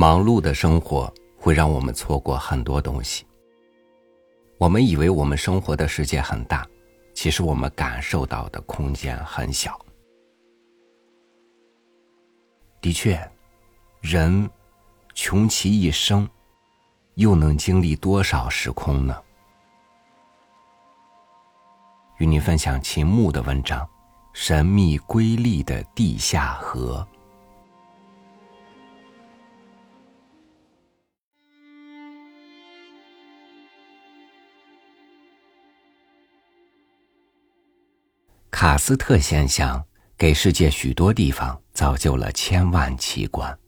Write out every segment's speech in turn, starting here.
忙碌的生活会让我们错过很多东西。我们以为我们生活的世界很大，其实我们感受到的空间很小。的确，人穷其一生，又能经历多少时空呢？与您分享秦牧的文章《神秘瑰丽的地下河》。卡斯特现象给世界许多地方造就了千万奇观。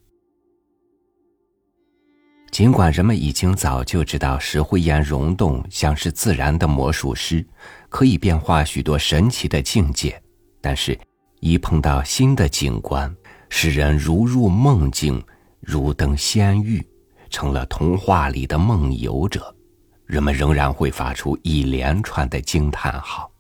尽管人们已经早就知道石灰岩溶洞像是自然的魔术师，可以变化许多神奇的境界，但是，一碰到新的景观，使人如入梦境，如登仙域，成了童话里的梦游者，人们仍然会发出一连串的惊叹号。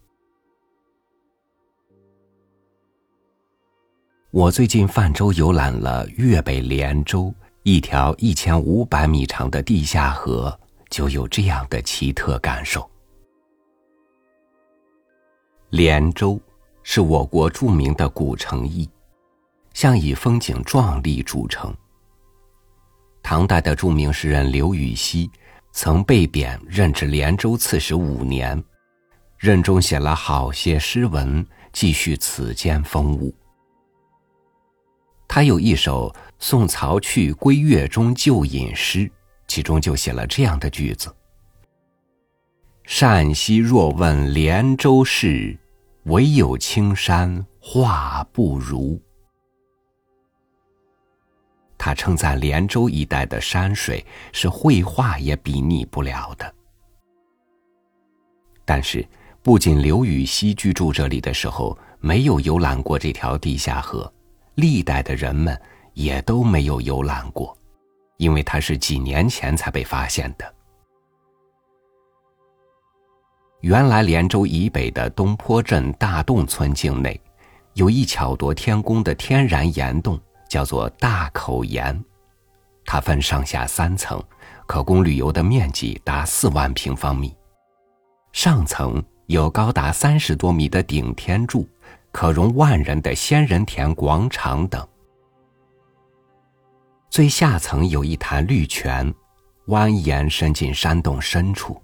我最近泛舟游览了粤北连州一条一千五百米长的地下河，就有这样的奇特感受。连州是我国著名的古城邑，向以风景壮丽著称。唐代的著名诗人刘禹锡曾被贬任职连州刺史五年，任中写了好些诗文，继续此间风物。他有一首送曹去归月中旧隐诗，其中就写了这样的句子：“善兮若问连州事，唯有青山画不如。”他称赞连州一带的山水是绘画也比拟不了的。但是，不仅刘禹锡居住这里的时候没有游览过这条地下河。历代的人们也都没有游览过，因为它是几年前才被发现的。原来连州以北的东坡镇大洞村境内，有一巧夺天工的天然岩洞，叫做大口岩。它分上下三层，可供旅游的面积达四万平方米。上层有高达三十多米的顶天柱。可容万人的仙人田广场等。最下层有一潭绿泉，蜿蜒伸进山洞深处。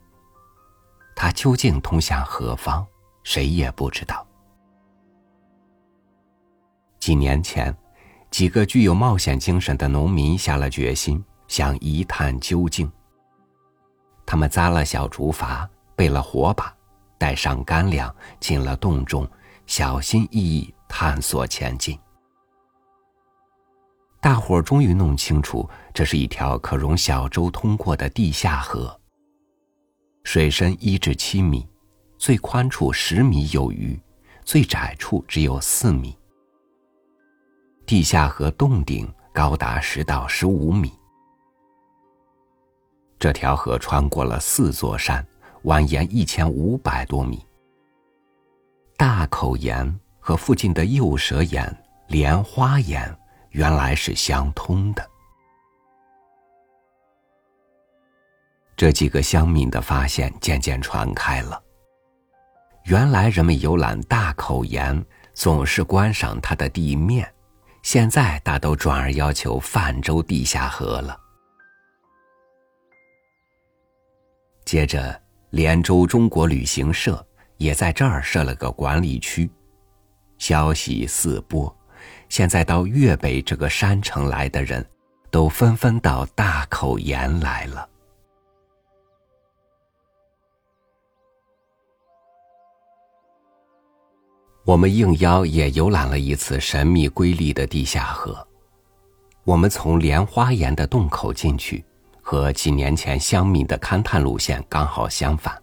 它究竟通向何方，谁也不知道。几年前，几个具有冒险精神的农民下了决心，想一探究竟。他们扎了小竹筏，备了火把，带上干粮，进了洞中。小心翼翼探索前进，大伙儿终于弄清楚，这是一条可容小舟通过的地下河。水深一至七米，最宽处十米有余，最窄处只有四米。地下河洞顶高达十到十五米。这条河穿过了四座山，蜿蜒一千五百多米。大口岩和附近的幼蛇岩、莲花岩原来是相通的。这几个乡民的发现渐渐传开了。原来人们游览大口岩总是观赏它的地面，现在大都转而要求泛舟地下河了。接着，连州中国旅行社。也在这儿设了个管理区，消息四播。现在到粤北这个山城来的人，都纷纷到大口岩来了。我们应邀也游览了一次神秘瑰丽的地下河。我们从莲花岩的洞口进去，和几年前乡民的勘探路线刚好相反。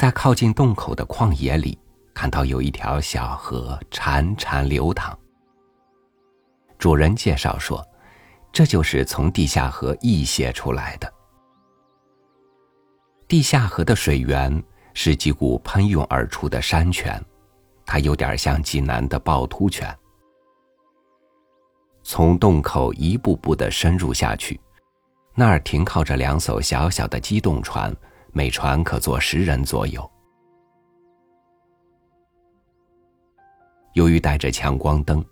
在靠近洞口的旷野里，看到有一条小河潺潺流淌。主人介绍说，这就是从地下河溢泄出来的。地下河的水源是几股喷涌而出的山泉，它有点像济南的趵突泉。从洞口一步步的深入下去，那儿停靠着两艘小小的机动船，每船可坐十人左右。由于带着强光灯，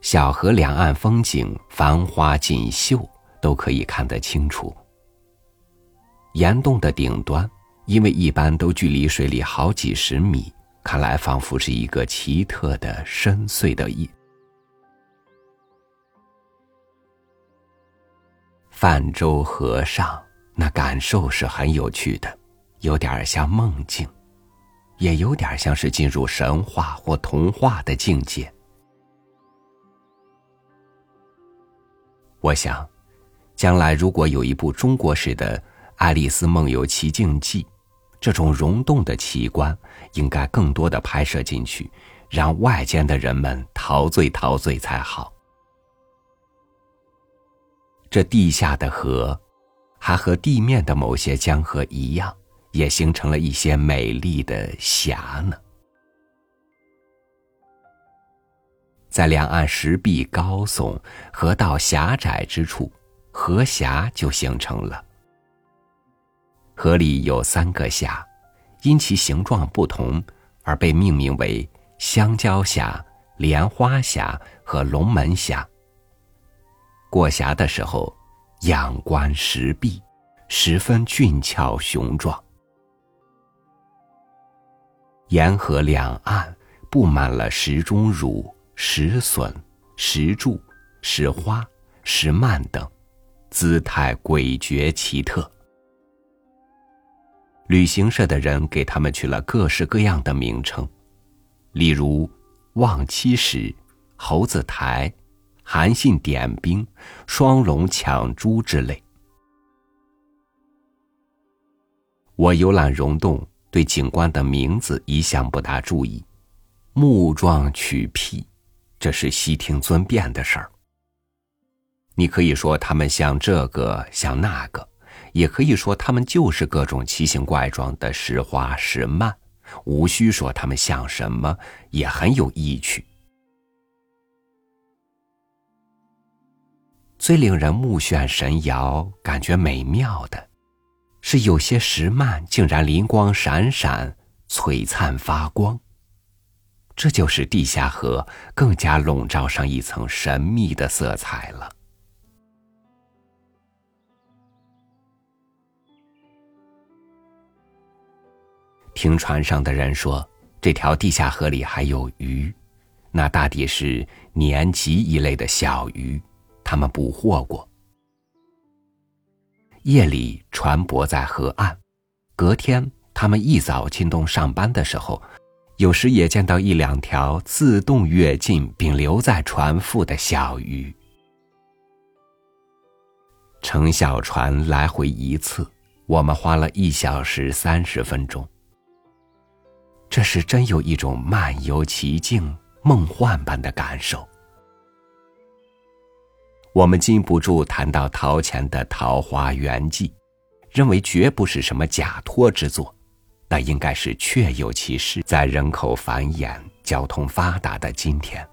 小河两岸风景繁花锦绣都可以看得清楚。岩洞的顶端，因为一般都距离水里好几十米，看来仿佛是一个奇特的深邃的意。泛舟河上，那感受是很有趣的，有点像梦境，也有点像是进入神话或童话的境界。我想，将来如果有一部中国式的《爱丽丝梦游奇境记》，这种溶洞的奇观应该更多的拍摄进去，让外间的人们陶醉陶醉才好。这地下的河，还和地面的某些江河一样，也形成了一些美丽的峡呢。在两岸石壁高耸、河道狭窄之处，河峡就形成了。河里有三个峡，因其形状不同而被命名为香蕉峡、莲花峡和龙门峡。过峡的时候，仰观石壁，十分俊俏雄壮。沿河两岸布满了石钟乳、石笋、石柱、石花、石幔等，姿态诡谲奇特。旅行社的人给他们取了各式各样的名称，例如望七石、猴子台。韩信点兵、双龙抢珠之类。我游览溶洞，对景观的名字一向不大注意。木状曲僻，这是悉听尊便的事儿。你可以说他们像这个像那个，也可以说他们就是各种奇形怪状的石花石幔，无需说他们像什么，也很有意趣。最令人目眩神摇、感觉美妙的，是有些石幔竟然灵光闪闪、璀璨发光。这就是地下河更加笼罩上一层神秘的色彩了。听船上的人说，这条地下河里还有鱼，那大抵是年级一类的小鱼。他们捕获过。夜里船泊在河岸，隔天他们一早进洞上班的时候，有时也见到一两条自动跃进并留在船腹的小鱼。乘小船来回一次，我们花了一小时三十分钟。这是真有一种漫游奇境、梦幻般的感受。我们禁不住谈到陶潜的《桃花源记》，认为绝不是什么假托之作，那应该是确有其事。在人口繁衍、交通发达的今天，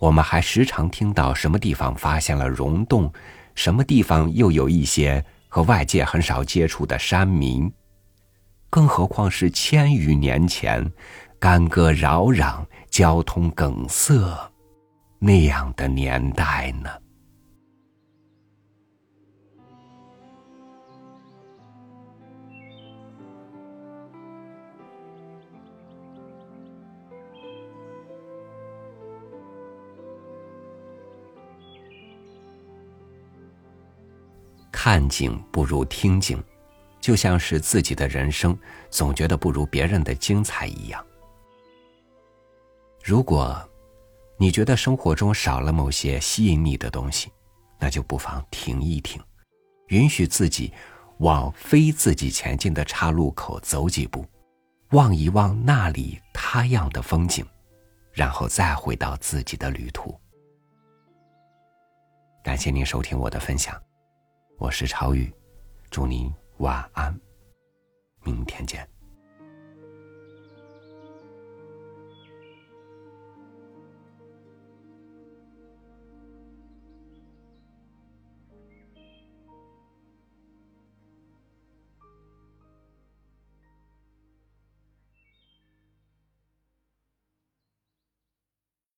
我们还时常听到什么地方发现了溶洞，什么地方又有一些和外界很少接触的山民，更何况是千余年前，干戈扰攘、交通梗塞。那样的年代呢？看景不如听景，就像是自己的人生总觉得不如别人的精彩一样。如果。你觉得生活中少了某些吸引你的东西，那就不妨停一停，允许自己往非自己前进的岔路口走几步，望一望那里他样的风景，然后再回到自己的旅途。感谢您收听我的分享，我是超宇，祝您晚安，明天见。